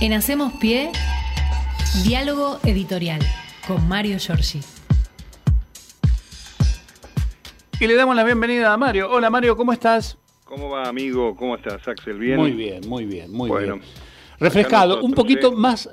En Hacemos Pie, diálogo editorial con Mario Giorgi. Y le damos la bienvenida a Mario. Hola Mario, ¿cómo estás? ¿Cómo va, amigo? ¿Cómo estás, Axel? ¿Bien? Muy bien, muy bien, muy Bueno, bien. Refrescado, un poquito ¿eh? más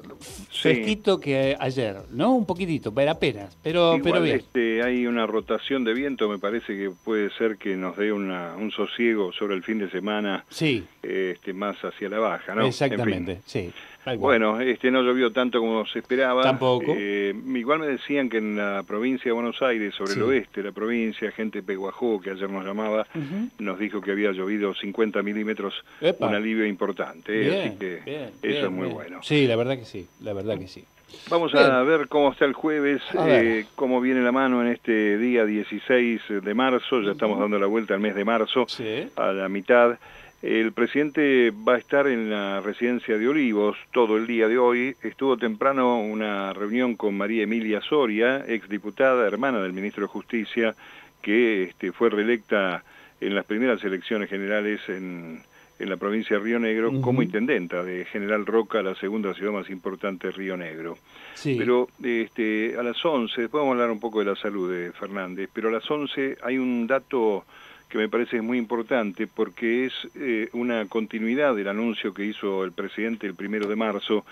fresquito que ayer, ¿no? Un poquitito, pero apenas, pero, Igual, pero bien. este, hay una rotación de viento, me parece que puede ser que nos dé una, un sosiego sobre el fin de semana Sí, este, más hacia la baja, ¿no? En exactamente, fin. sí. Bueno, este no llovió tanto como se esperaba. Tampoco. Eh, igual me decían que en la provincia de Buenos Aires, sobre Sí. el oeste de la provincia, gente Peguajó, que ayer nos llamaba, Ujú. nos dijo que había llovido 50 milímetros, Epa. un alivio importante. ¿eh? Bien, Así que bien, eso bien, es muy bueno. Sí, la verdad que sí, la verdad que sí. Vamos Bien. a ver cómo está el jueves, eh, cómo viene la mano en este día 16 de marzo, ya estamos dando la vuelta al mes de marzo, Sí. a la mitad. El presidente va a estar en la residencia de Olivos todo el día de hoy. Estuvo temprano una reunión con María Emilia Soria, exdiputada, hermana del ministro de Justicia, que este, fue reelecta en las primeras elecciones generales en, en la provincia de Río Negro como intendenta de General Roca, la segunda ciudad más importante de Río Negro. Sí. Pero este, a las 11, después vamos a hablar un poco de la salud de Fernández, pero a las 11 hay un dato que me parece muy importante porque es eh, una continuidad del anuncio que hizo el presidente el primero de marzo,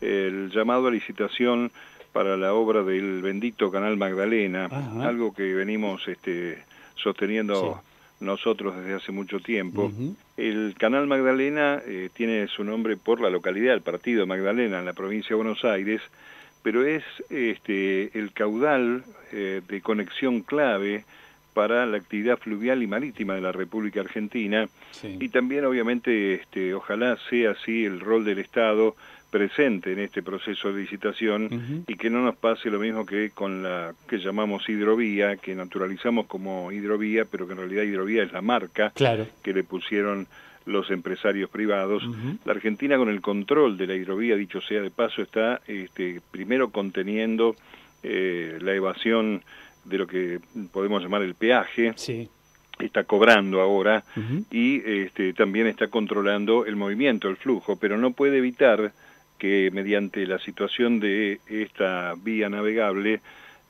el llamado a licitación para la obra del bendito Canal Magdalena, Ajá. algo que venimos este, sosteniendo nosotros desde hace mucho tiempo. El Canal Magdalena eh, tiene su nombre por la localidad, el partido Magdalena, en la provincia de Buenos Aires, pero es este, el caudal eh, de conexión clave para la actividad fluvial y marítima de la República Argentina Sí. y también obviamente este, ojalá sea así el rol del Estado presente en este proceso de licitación y que no nos pase lo mismo que con la que llamamos hidrovía, que naturalizamos como hidrovía, pero que en realidad hidrovía es la marca Claro. que le pusieron los empresarios privados. La Argentina con el control de la hidrovía, dicho sea de paso, está este, primero conteniendo eh, la evasión de lo que podemos llamar el peaje, Sí. está cobrando ahora y este, también está controlando el movimiento, el flujo, pero no puede evitar que mediante la situación de esta vía navegable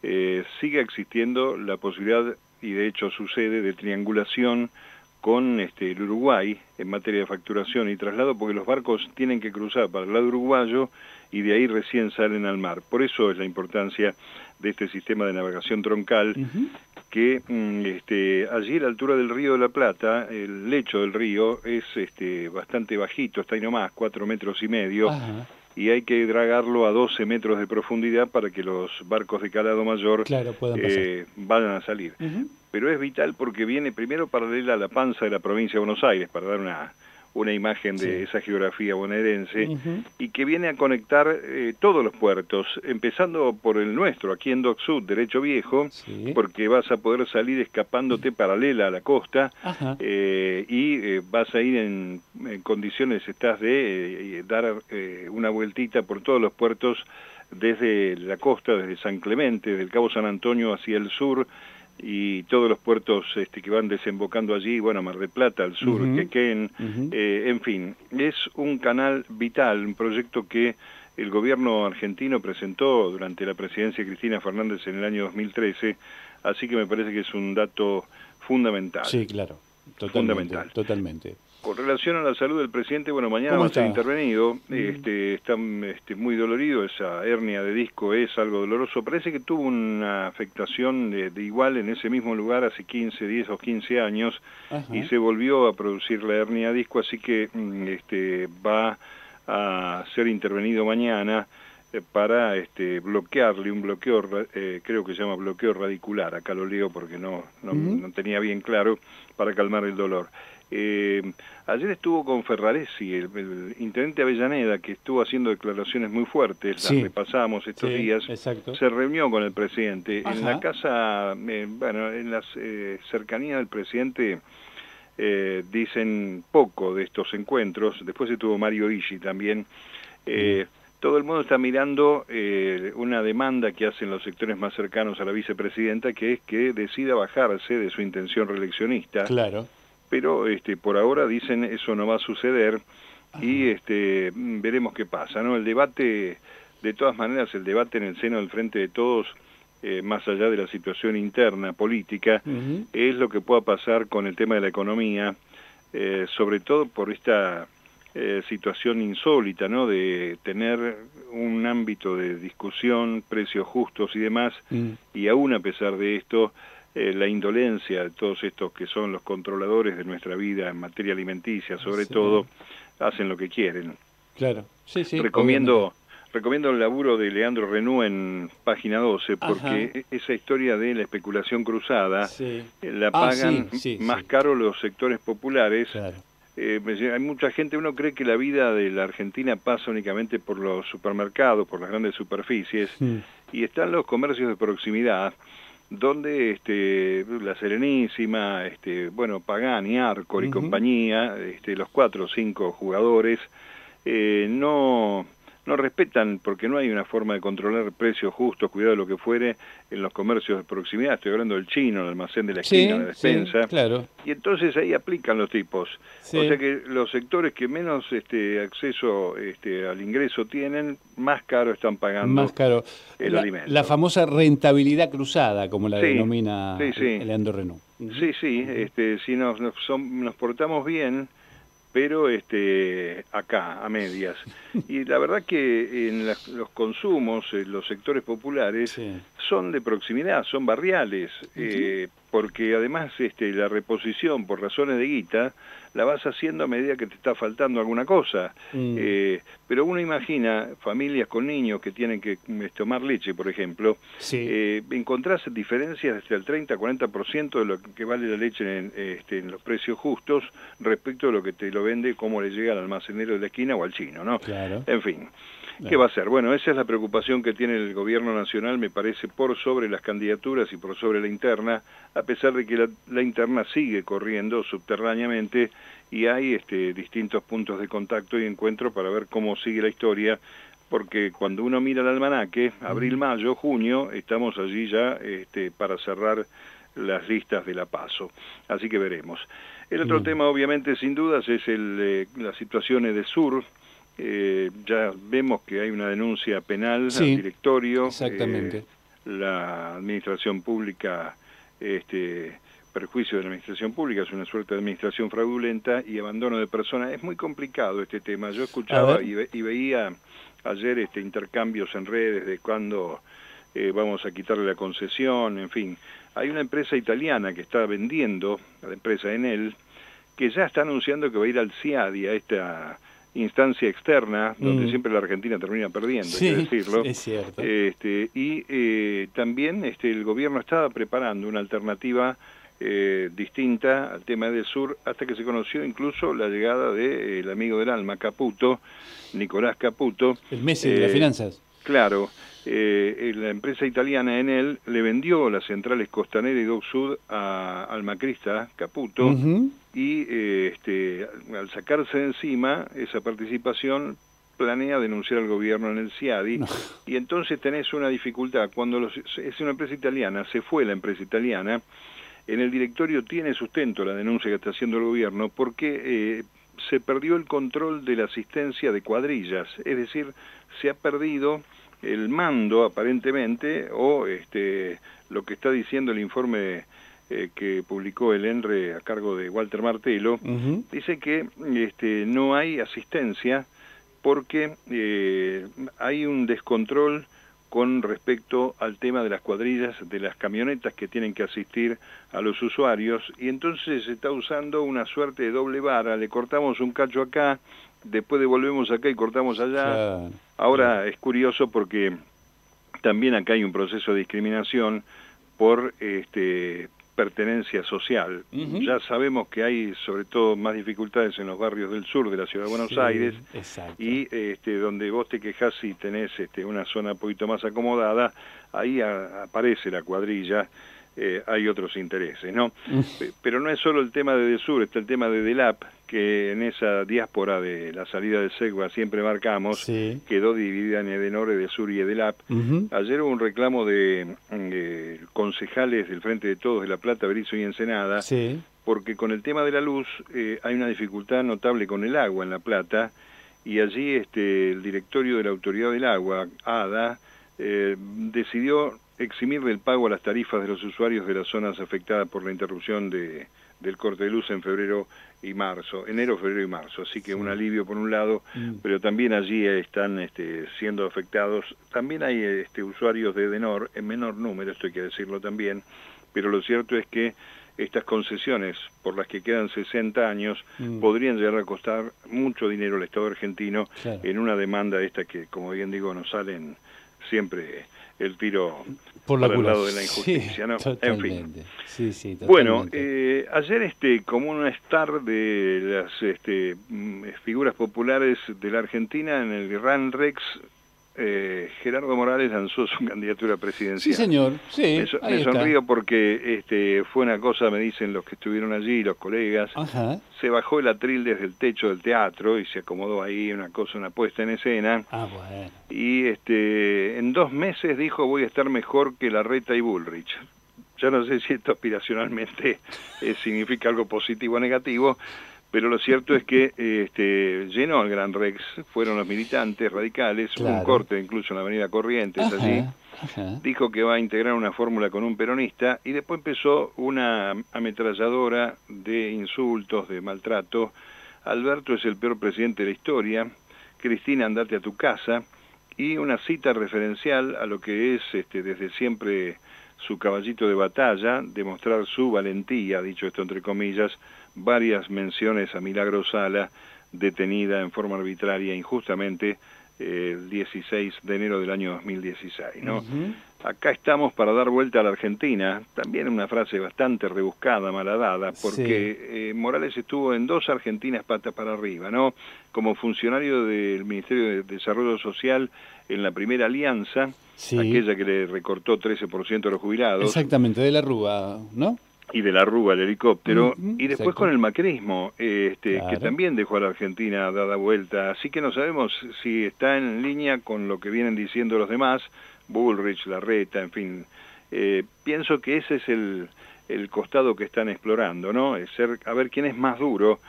eh, siga existiendo la posibilidad, y de hecho sucede, de triangulación con este, el Uruguay en materia de facturación y traslado, porque los barcos tienen que cruzar para el lado uruguayo y de ahí recién salen al mar. Por eso es la importancia de este sistema de navegación troncal que mm, este, allí a la altura del río de la Plata, el lecho del río es este, bastante bajito, está ahí nomás, cuatro metros y medio, y hay que dragarlo a 12 metros de profundidad para que los barcos de calado mayor Claro, eh, vayan a salir. Pero es vital porque viene primero paralela a la panza de la provincia de Buenos Aires, para dar una, una imagen de Sí. esa geografía bonaerense, y que viene a conectar eh, todos los puertos, empezando por el nuestro, aquí en Dock Sud, Derecho Viejo, Sí. porque vas a poder salir escapándote paralela a la costa eh, y eh, vas a ir en, en condiciones, estás de eh, dar eh, una vueltita por todos los puertos desde la costa, desde San Clemente, desde el Cabo San Antonio hacia el sur y todos los puertos este, que van desembocando allí, bueno, Mar del Plata al sur, Ujú. Quequén, eh, en fin, es un canal vital, un proyecto que el gobierno argentino presentó durante la presidencia de Cristina Fernández en el año 2013, así que me parece que es un dato fundamental. Sí, claro. Totalmente. Fundamental. Totalmente. Con relación a la salud del presidente, bueno, mañana ¿Cómo va a ser intervenido, Mm. este, está este, muy dolorido, esa hernia de disco es algo doloroso, parece que tuvo una afectación de, de igual en ese mismo lugar hace 15, 10 o 15 años Ajá. y se volvió a producir la hernia de disco, así que mm, este, va a ser intervenido mañana para este, bloquearle un bloqueo, eh, creo que se llama bloqueo radicular, acá lo leo porque no, no, tenía bien claro, para calmar el dolor. Eh, ayer estuvo con Ferraresi, el, el intendente Avellaneda, que estuvo haciendo declaraciones muy fuertes, Sí. las repasamos estos Sí, días, Exacto. se reunió con el presidente. En la casa, eh, bueno, en las eh, cercanías del presidente eh, dicen poco de estos encuentros. Después estuvo Mario Ishi también. Eh, todo el mundo está mirando eh, una demanda que hacen los sectores más cercanos a la vicepresidenta, que es que decida bajarse de su intención reeleccionista Claro. pero este, por ahora dicen eso no va a suceder y este, veremos qué pasa. ¿no? El debate, de todas maneras, el debate en el seno del Frente de Todos, eh, más allá de la situación interna política, es lo que pueda pasar con el tema de la economía, eh, sobre todo por esta eh, situación insólita, ¿no? De tener un ámbito de discusión, precios justos y demás, mm. y aún a pesar de esto, eh, la indolencia de todos estos que son los controladores de nuestra vida en materia alimenticia, sobre todo, hacen lo que quieren. Claro, sí, sí. Recomiendo, recomiendo el laburo de Leandro Renú en página 12, porque e-, esa historia de la especulación cruzada eh, la ah, pagan más caro los sectores populares. Claro eh, hay mucha gente, uno cree que la vida de la Argentina pasa únicamente por los supermercados, por las grandes superficies, y están los comercios de proximidad, donde este, la Serenísima, este, bueno, Pagani, Arcor y compañía, este, los cuatro o cinco jugadores, eh, no no respetan porque no hay una forma de controlar precios justos, cuidado de lo que fuere, en los comercios de proximidad. Estoy hablando del chino, el almacén de la esquina, la despensa. claro. Y entonces ahí aplican los tipos. O sea que los sectores que menos este, acceso este, al ingreso tienen, más caro están pagando más caro. el alimento. La famosa rentabilidad cruzada, como la denomina Leandro Renault. Sí, sí. Este, si nos, nos, nos portamos bien pero este, acá, a medias. Y la verdad que en los consumos, en los sectores populares, son de proximidad, son barriales, eh, porque además este, la reposición por razones de guita la vas haciendo a medida que te está faltando alguna cosa. Mm. Eh, pero uno imagina familias con niños que tienen que mm, tomar leche, por ejemplo, eh, encontrás diferencias hasta el 30-40% de lo que vale la leche en, este, en, los precios justos respecto a lo que te lo vende, cómo le llega al almacenero de la esquina o al chino, ¿no? Claro. En fin. ¿Qué va a ser? Bueno, esa es la preocupación que tiene el gobierno nacional, me parece, por sobre las candidaturas y por sobre la interna, a pesar de que la, interna sigue corriendo subterráneamente y hay este, distintos puntos de contacto y encuentro para ver cómo sigue la historia, porque cuando uno mira el almanaque, abril, mayo, junio, estamos allí ya este, para cerrar las listas de la PASO. Así que veremos. El otro tema, obviamente, sin dudas, es el, eh, las situaciones de Sur, eh, ya vemos que hay una denuncia penal al directorio. Exactamente. Eh, la administración pública, este, perjuicio de la administración pública, es una suerte de administración fraudulenta y abandono de personas. Es muy complicado este tema. Yo escuchaba y, veía ayer este intercambios en redes de cuándo eh, vamos a quitarle la concesión, en fin. Hay una empresa italiana que está vendiendo, la empresa Enel, que ya está anunciando que va a ir al CIADI, a esta instancia externa, donde mm. siempre la Argentina termina perdiendo, hay que decirlo. Es cierto. Este, y eh, también este, el gobierno estaba preparando una alternativa eh, distinta al tema del sur, hasta que se conoció incluso la llegada del de, amigo del alma, Caputo, Nicolás Caputo. El Messi de las eh, finanzas. Claro, eh, la empresa italiana Enel le vendió las centrales Costanera y Dock Sud a, al macrista Caputo y eh, este, al sacarse de encima esa participación planea denunciar al gobierno en el CIADI y entonces tenés una dificultad. Cuando los, es una empresa italiana, se fue la empresa italiana, en el directorio tiene sustento la denuncia que está haciendo el gobierno porque eh, se perdió el control de la asistencia de cuadrillas, es decir, se ha perdido el mando aparentemente o este lo que está diciendo el informe eh, que publicó el ENRE a cargo de Walter Martelo dice que este no hay asistencia porque eh, hay un descontrol con respecto al tema de las cuadrillas de las camionetas que tienen que asistir a los usuarios. Y entonces se está usando una suerte de doble vara, le cortamos un cacho acá, después devolvemos acá y cortamos allá. Ahora es curioso porque también acá hay un proceso de discriminación por este pertenencia social. Ya sabemos que hay sobre todo más dificultades en los barrios del sur de la ciudad de Buenos Aires y este, donde vos te quejas si tenés este, una zona un poquito más acomodada, ahí aparece la cuadrilla eh, hay otros intereses, ¿no? Pero no es solo el tema de DESUR, está el tema de DELAP, que en esa diáspora de la salida de SEGUA siempre marcamos, quedó dividida en Edenor, DESUR y EDELAP. Ayer hubo un reclamo de, concejales del Frente de Todos de La Plata, Berizo y Ensenada, porque con el tema de la luz eh, hay una dificultad notable con el agua en La Plata, y allí este, el directorio de la Autoridad del Agua, ADA, eh, decidió eximir del pago a las tarifas de los usuarios de las zonas afectadas por la interrupción de, del corte de luz en febrero y marzo, enero, febrero y marzo. Así que un alivio por un lado, mm. pero también allí están este, siendo afectados. También hay este, usuarios de Edenor, en menor número, esto hay que decirlo también, pero lo cierto es que estas concesiones por las que quedan 60 años mm. podrían llegar a costar mucho dinero al Estado argentino en una demanda esta que, como bien digo, nos salen siempre el tiro por, el lado de la injusticia, ¿no? En fin. bueno, eh, ayer este como un star de las este, mm, figuras populares de la Argentina en el Gran Rex eh, Gerardo Morales lanzó su candidatura presidencial. Sí, señor. Sí, me, sonrío porque este, fue una cosa, me dicen los que estuvieron allí, los colegas. Se bajó el atril desde el techo del teatro y se acomodó ahí una cosa, una puesta en escena. Ah, bueno. Y este, en dos meses dijo voy a estar mejor que Larreta y Bullrich. Ya no sé si esto aspiracionalmente eh, significa algo positivo o negativo, pero lo cierto es que este, llenó el Gran Rex, fueron los militantes radicales, un corte incluso en la avenida Corrientes allí, dijo que va a integrar una fórmula con un peronista y después empezó una ametralladora de insultos, de maltrato. Alberto es el peor presidente de la historia, Cristina andate a tu casa. Y una cita referencial a lo que es este, desde siempre su caballito de batalla, demostrar su valentía, dicho esto entre comillas, varias menciones a Milagro Sala, detenida en forma arbitraria injustamente eh, el 16 de enero del año 2016. ¿no? Acá estamos para dar vuelta a la Argentina, también una frase bastante rebuscada, malhadada, porque eh, Morales estuvo en dos Argentinas patas para arriba, ¿no? Como funcionario del Ministerio de Desarrollo Social en la primera alianza, aquella que le recortó 13% a los jubilados. Exactamente, de la Rúa, ¿no? Y de la Rúa, el helicóptero, y después con el macrismo, este, que también dejó a la Argentina dada vuelta. Así que no sabemos si está en línea con lo que vienen diciendo los demás, Bullrich, Larreta, en fin. Eh, pienso que ese es el, el costado que están explorando, ¿no? Es ser, a ver quién es más duro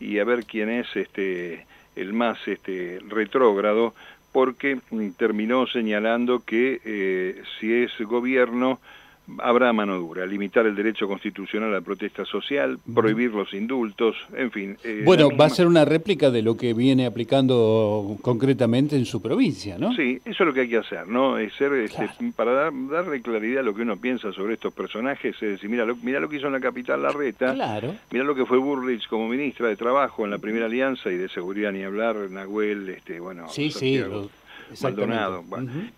y a ver quién es este, el más este, retrógrado, porque terminó señalando que eh, si es gobierno habrá mano dura, limitar el derecho constitucional a la protesta social, prohibir los indultos, en fin. Eh, bueno, va a ser una réplica de lo que viene aplicando concretamente en su provincia, ¿no? Sí, eso es lo que hay que hacer, ¿no? Es ser, este, para dar, darle claridad a lo que uno piensa sobre estos personajes, es decir, mira lo, mira lo que hizo en la capital Larreta, claro. mira lo que fue Burrich como ministra de Trabajo en la primera alianza y de seguridad ni hablar, Nahuel, este, bueno, sí, sí, Maldonado.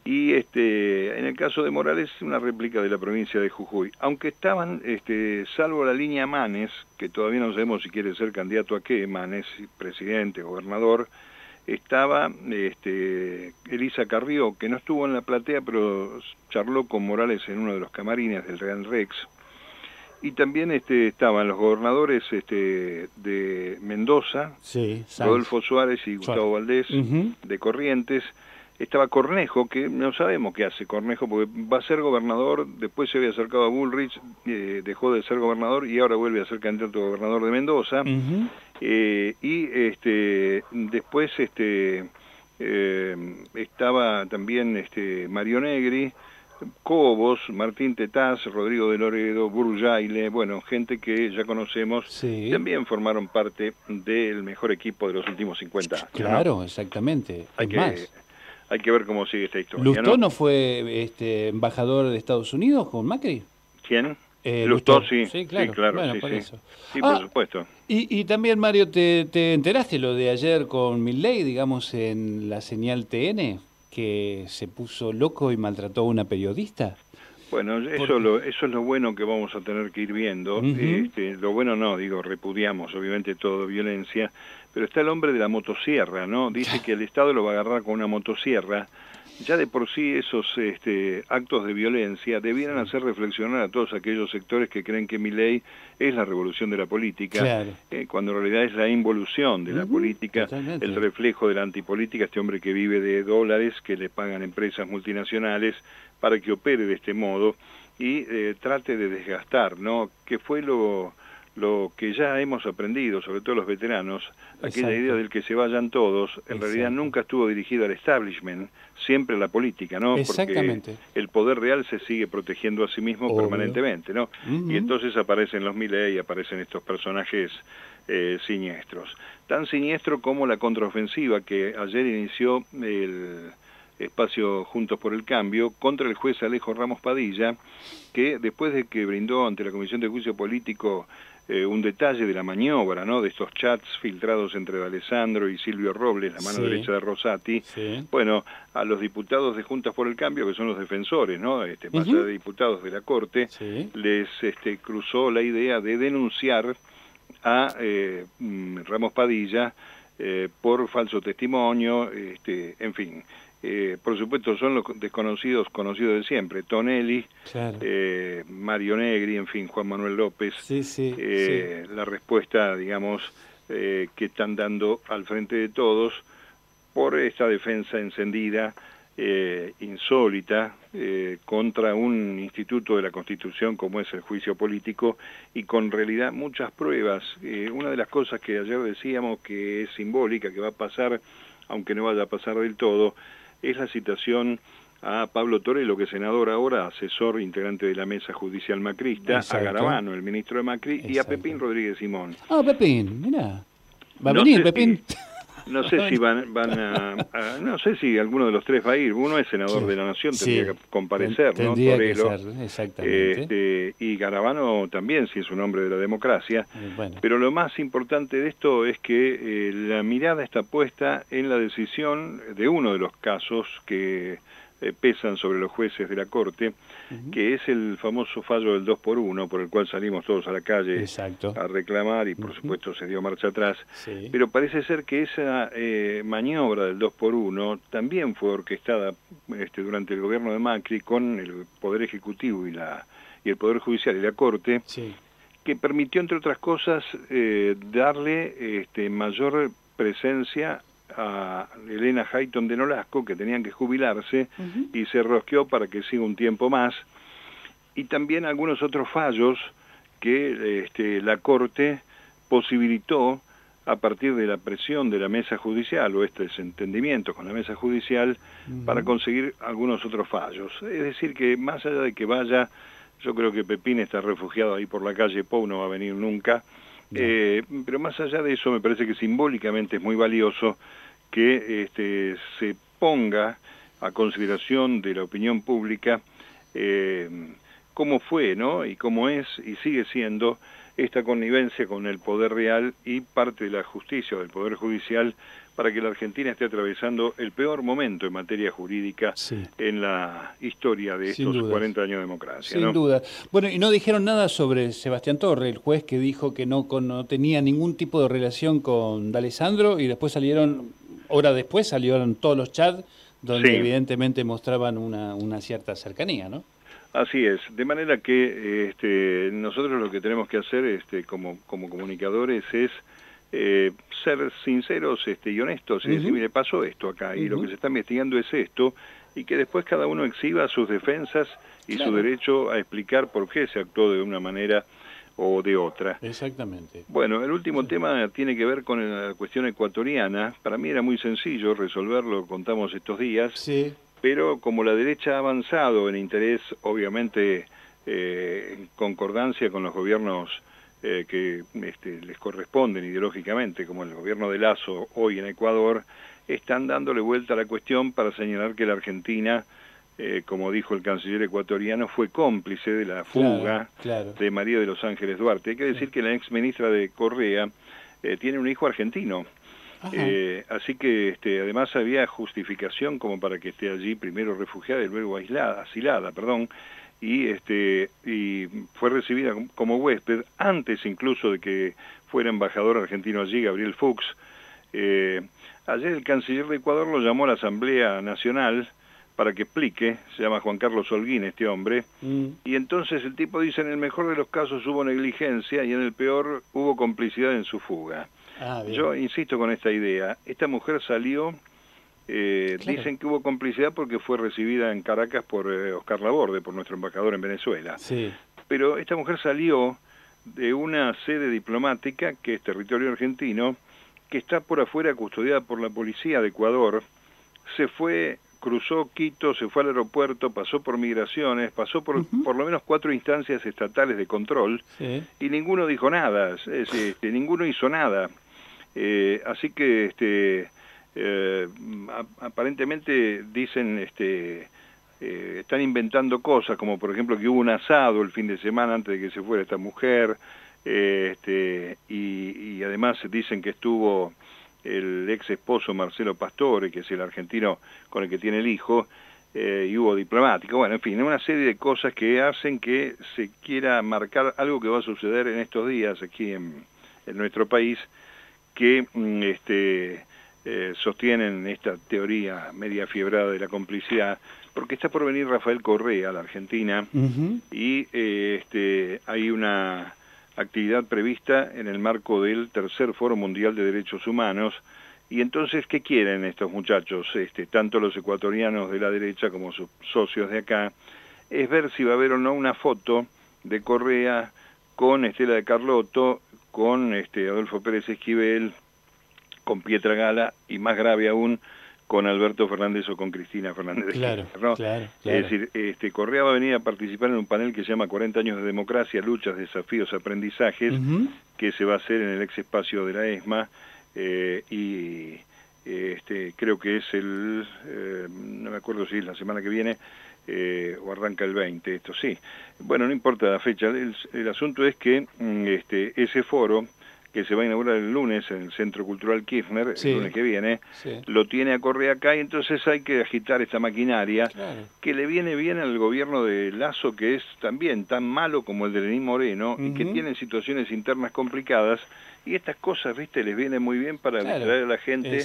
Y este, en el caso de Morales, una réplica de la provincia de Jujuy. Aunque estaban, este, salvo la línea Manes, que todavía no sabemos si quiere ser candidato a qué, Manes, presidente, gobernador, estaba este, Elisa Carrió, que no estuvo en la platea, pero charló con Morales en uno de los camarines del Real Rex. Y también este, estaban los gobernadores este, de Mendoza, Rodolfo Suárez y Gustavo Valdés, de Corrientes, estaba Cornejo, que no sabemos qué hace Cornejo, porque va a ser gobernador, después se había acercado a Bullrich, eh, dejó de ser gobernador y ahora vuelve a ser candidato a gobernador de Mendoza. Eh, y este, después este, eh, estaba también este, Mario Negri, Cobos, Martín Tetaz, Rodrigo de Loredo, Burjaile, bueno, gente que ya conocemos, también formaron parte del mejor equipo de los últimos 50 años. Claro, exactamente. Hay que, hay que ver cómo sigue esta historia. ¿Lustó no, fue este, embajador de Estados Unidos con Macri? ¿Quién? Eh, Lustó, sí. Sí, claro. Sí, por Eso. sí por ah, supuesto. Y, y, también, Mario, ¿te, ¿te, enteraste lo de ayer con Milley, digamos, en la señal TN, que se puso loco y maltrató a una periodista? Bueno, eso, lo, eso es lo bueno que vamos a tener que ir viendo. este, lo bueno no, digo, repudiamos obviamente toda violencia, pero está el hombre de la motosierra, ¿no? Dice que el Estado lo va a agarrar con una motosierra ya de por sí esos este, actos de violencia debieran hacer reflexionar a todos aquellos sectores que creen que mi ley es la revolución de la política, eh, cuando en realidad es la involución de la política, el reflejo de la antipolítica, este hombre que vive de dólares que le pagan empresas multinacionales para que opere de este modo y eh, trate de desgastar, ¿no? Que fue lo lo que ya hemos aprendido, sobre todo los veteranos, aquella idea del que se vayan todos, en realidad nunca estuvo dirigida al establishment, siempre a la política, ¿no? Porque el poder real se sigue protegiendo a sí mismo permanentemente, ¿no? Y entonces aparecen los y aparecen estos personajes eh, siniestros. Tan siniestro como la contraofensiva que ayer inició el espacio Juntos por el Cambio contra el juez Alejo Ramos Padilla, que después de que brindó ante la Comisión de Juicio Político eh, un detalle de la maniobra, ¿no? De estos chats filtrados entre Alessandro y Silvio Robles, la mano derecha de Rosati. Bueno, a los diputados de Juntas por el Cambio, que son los defensores, ¿no? Este, más de diputados de la Corte, les este, cruzó la idea de denunciar a eh, mm, Ramos Padilla eh, por falso testimonio, este, en fin. Eh, por supuesto son los desconocidos conocidos de siempre, Tonelli, eh, Mario Negri, en fin, Juan Manuel López, eh, la respuesta, digamos, que están dando al frente de todos por esta defensa encendida, insólita, contra un instituto de la Constitución como es el juicio político y con realidad muchas pruebas. una de las cosas que ayer decíamos que es simbólica, que va a pasar, aunque no vaya a pasar del todo, es la citación a Pablo lo que es senador ahora, asesor integrante de la mesa judicial macrista, a Garabano, el ministro de Macri, y a Pepín Rodríguez Simón. Ah, Pepín, mira. Va a venir Pepín. No sé si van, van a, no sé si alguno de los tres va a ir. Uno es senador de la Nación, tendría que comparecer, ¿no? Torelo, exactamente. Este, y Garabano también, si es un hombre de la democracia. Eh, Pero lo más importante de esto es que eh, la mirada está puesta en la decisión de uno de los casos que eh, pesan sobre los jueces de la Corte, que es el famoso fallo del 2 por 1 por el cual salimos todos a la calle a reclamar y por supuesto se dio marcha atrás. Pero parece ser que esa eh, maniobra del 2 por 1 también fue orquestada este, durante el gobierno de Macri con el Poder Ejecutivo y, la, y el Poder Judicial y la Corte. que permitió, entre otras cosas, eh, darle este, mayor presencia a Elena Hayton de Nolasco, que tenían que jubilarse, y se rosqueó para que siga un tiempo más, y también algunos otros fallos que este, la Corte posibilitó a partir de la presión de la mesa judicial o este desentendimiento con la mesa judicial para conseguir algunos otros fallos. Es decir, que más allá de que vaya, yo creo que Pepín está refugiado ahí por la calle Pou, no va a venir nunca, eh, pero más allá de eso me parece que simbólicamente es muy valioso que este, se ponga a consideración de la opinión pública eh, cómo fue ¿no? y cómo es y sigue siendo esta connivencia con el poder real y parte de la justicia o del poder judicial para que la Argentina esté atravesando el peor momento en materia jurídica en la historia de estos 40 años de democracia. Sin duda. Bueno, y no dijeron nada sobre Sebastián Torre, el juez que dijo que no, no tenía ningún tipo de relación con D'Alessandro y después salieron hora después salieron todos los chats donde evidentemente mostraban una, una cierta cercanía, ¿no? Así es, de manera que este, nosotros lo que tenemos que hacer este, como, como comunicadores es eh, ser sinceros este, y honestos y decir, mire, pasó esto acá y lo que se está investigando es esto y que después cada uno exhiba sus defensas y su derecho a explicar por qué se actuó de una manera o de otra. Exactamente. Bueno, el último tema tiene que ver con la cuestión ecuatoriana. Para mí era muy sencillo resolverlo, contamos estos días. Sí. Pero como la derecha ha avanzado en interés, obviamente, eh, en concordancia con los gobiernos eh, que este, les corresponden ideológicamente, como el gobierno de Lazo hoy en Ecuador, están dándole vuelta a la cuestión para señalar que la Argentina eh, como dijo el canciller ecuatoriano, fue cómplice de la fuga de María de los Ángeles Duarte. Hay que decir que la ex ministra de Correa eh, tiene un hijo argentino. Eh, así que este, además había justificación como para que esté allí primero refugiada y luego aislada, asilada, perdón, y este y fue recibida como huésped antes incluso de que fuera embajador argentino allí Gabriel Fuchs. ayer el canciller de Ecuador lo llamó a la Asamblea Nacional para que explique, se llama Juan Carlos Holguín este hombre, mm. y entonces el tipo dice, en el mejor de los casos hubo negligencia y en el peor hubo complicidad en su fuga. Ah, Yo insisto con esta idea, esta mujer salió, eh, dicen que hubo complicidad porque fue recibida en Caracas por eh, Oscar Laborde, por nuestro embajador en Venezuela. Sí. Pero esta mujer salió de una sede diplomática que es territorio argentino, que está por afuera custodiada por la policía de Ecuador, se fue cruzó Quito, se fue al aeropuerto, pasó por migraciones, pasó por por lo menos cuatro instancias estatales de control y ninguno dijo nada, este, ninguno hizo nada. Eh, así que este, eh, aparentemente dicen, este, eh, están inventando cosas, como por ejemplo que hubo un asado el fin de semana antes de que se fuera esta mujer, este, y, además dicen que estuvo el ex esposo Marcelo Pastore, que es el argentino con el que tiene el hijo, eh, y hubo diplomático. Bueno, en fin, una serie de cosas que hacen que se quiera marcar algo que va a suceder en estos días aquí en, nuestro país, que mm, este, eh, sostienen esta teoría media fiebrada de la complicidad, porque está por venir Rafael Correa a la Argentina y eh, este, hay una actividad prevista en el marco del tercer Foro Mundial de Derechos Humanos. Y entonces, ¿qué quieren estos muchachos, este, tanto los ecuatorianos de la derecha como sus socios de acá? Es ver si va a haber o no una foto de Correa con Estela de Carlotto, con este, Adolfo Pérez Esquivel, con Pietra Gala y más grave aún, con Alberto Fernández o con Cristina Fernández. Claro, claro, Es decir, este, Correa va a venir a participar en un panel que se llama 40 años de democracia, luchas, desafíos, aprendizajes, que se va a hacer en el ex espacio de la ESMA eh, y este, creo que es el, eh, no me acuerdo si es la semana que viene eh, o arranca el 20, esto sí. Bueno, no importa la fecha, el, el asunto es que mm, este, ese foro que se va a inaugurar el lunes en el Centro Cultural Kirchner, el lunes que viene, lo tiene a correr acá y entonces hay que agitar esta maquinaria que le viene bien al gobierno de Lazo, que es también tan malo como el de Lenín Moreno y que tiene situaciones internas complicadas y estas cosas, viste, les viene muy bien para distraer a la gente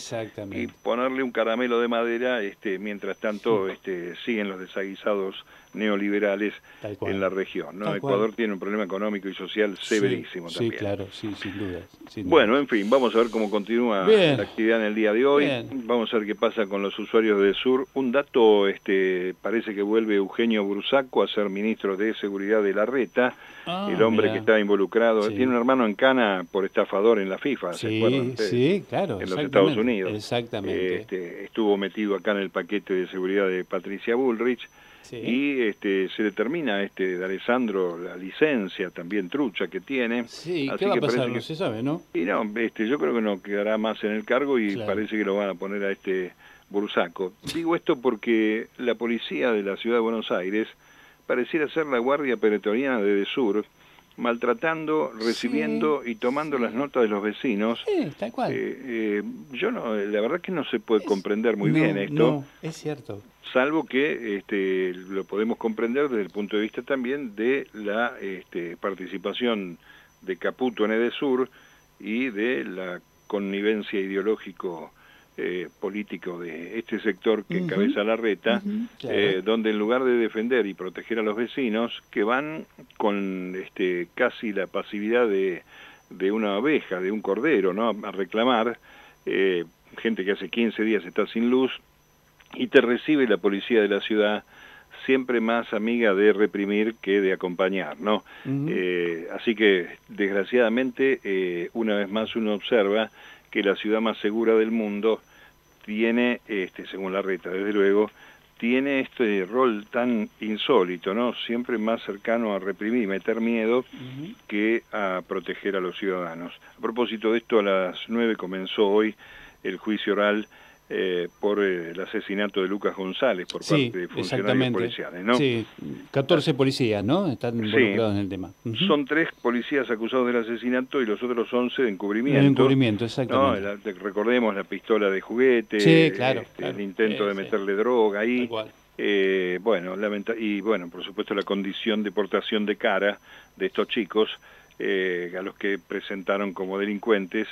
y ponerle un caramelo de madera este, mientras tanto este, siguen los desaguisados neoliberales en la región. ¿no? Ecuador tiene un problema económico y social severísimo también. Sí, claro, sí, sin duda, Bueno, en fin, vamos a ver cómo continúa la actividad en el día de hoy. Vamos a ver qué pasa con los usuarios de Sur. Un dato, este, parece que vuelve Eugenio Bursaco a ser ministro de Seguridad de la Reta, ah, el hombre que está involucrado. Tiene un hermano en Cana por estafador en la FIFA, ¿se acuerdan Sí, claro. En los Estados Unidos. Exactamente. Este, estuvo metido acá en el paquete de seguridad de Patricia Bullrich y este, se determina este, de Alessandro la licencia también trucha que tiene. Sí, ¿qué va a pasar? No se sabe, ¿no? Y no, este, yo creo que no quedará más en el cargo y parece que lo van a poner a este Bursaco. Digo esto porque la policía de la ciudad de Buenos Aires pareciera ser la guardia pretoriana de Sur maltratando, recibiendo y tomando las notas de los vecinos. Sí, tal cual. Eh, eh, yo no, la verdad que no se puede comprender muy bien esto. No, es cierto. Salvo que este, lo podemos comprender desde el punto de vista también de la este, participación de Caputo en Edesur y de la connivencia ideológico eh, político de este sector que encabeza la reta, eh, donde en lugar de defender y proteger a los vecinos, que van con este, casi la pasividad de, de una oveja, de un cordero, ¿no? a reclamar, eh, gente que hace 15 días está sin luz, y te recibe la policía de la ciudad siempre más amiga de reprimir que de acompañar, ¿no? así que, desgraciadamente, una vez más uno observa que la ciudad más segura del mundo tiene, este, según la reta, desde luego, tiene este rol tan insólito, ¿no? Siempre más cercano a reprimir y meter miedo que a proteger a los ciudadanos. A propósito de esto, a las nueve comenzó hoy el juicio oral eh, por eh, el asesinato de Lucas González por parte de funcionarios policiales, ¿no? Sí, 14 policías, ¿no? Están involucrados en el tema. Son tres policías acusados del asesinato y los otros 11 de encubrimiento. De encubrimiento, exactamente. recordemos la pistola de juguete, sí, claro, este, el intento de meterle droga ahí. Eh, bueno, lamenta y bueno, por supuesto la condición de portación de cara de estos chicos eh, a los que presentaron como delincuentes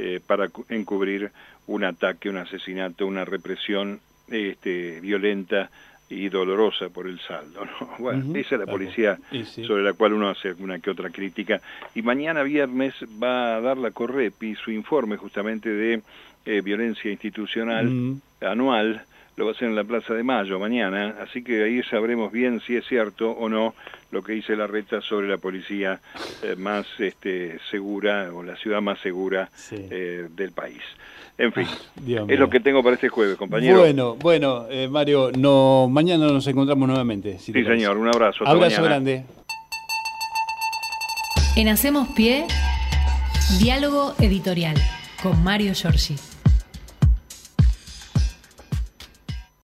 eh, para encubrir un ataque, un asesinato, una represión este, violenta y dolorosa por el saldo. ¿no? Bueno, esa es la policía sobre la cual uno hace una que otra crítica. Y mañana viernes va a dar la Correpi su informe justamente de eh, violencia institucional anual lo va a hacer en la Plaza de Mayo mañana, así que ahí sabremos bien si es cierto o no lo que dice la reta sobre la policía eh, más este, segura o la ciudad más segura eh, del país. En fin, ah, es lo que tengo para este jueves, compañero. Bueno, bueno, eh, Mario, no, mañana nos encontramos nuevamente. sí, señor, un abrazo. abrazo grande. En Hacemos Pie, diálogo editorial con Mario Giorgi.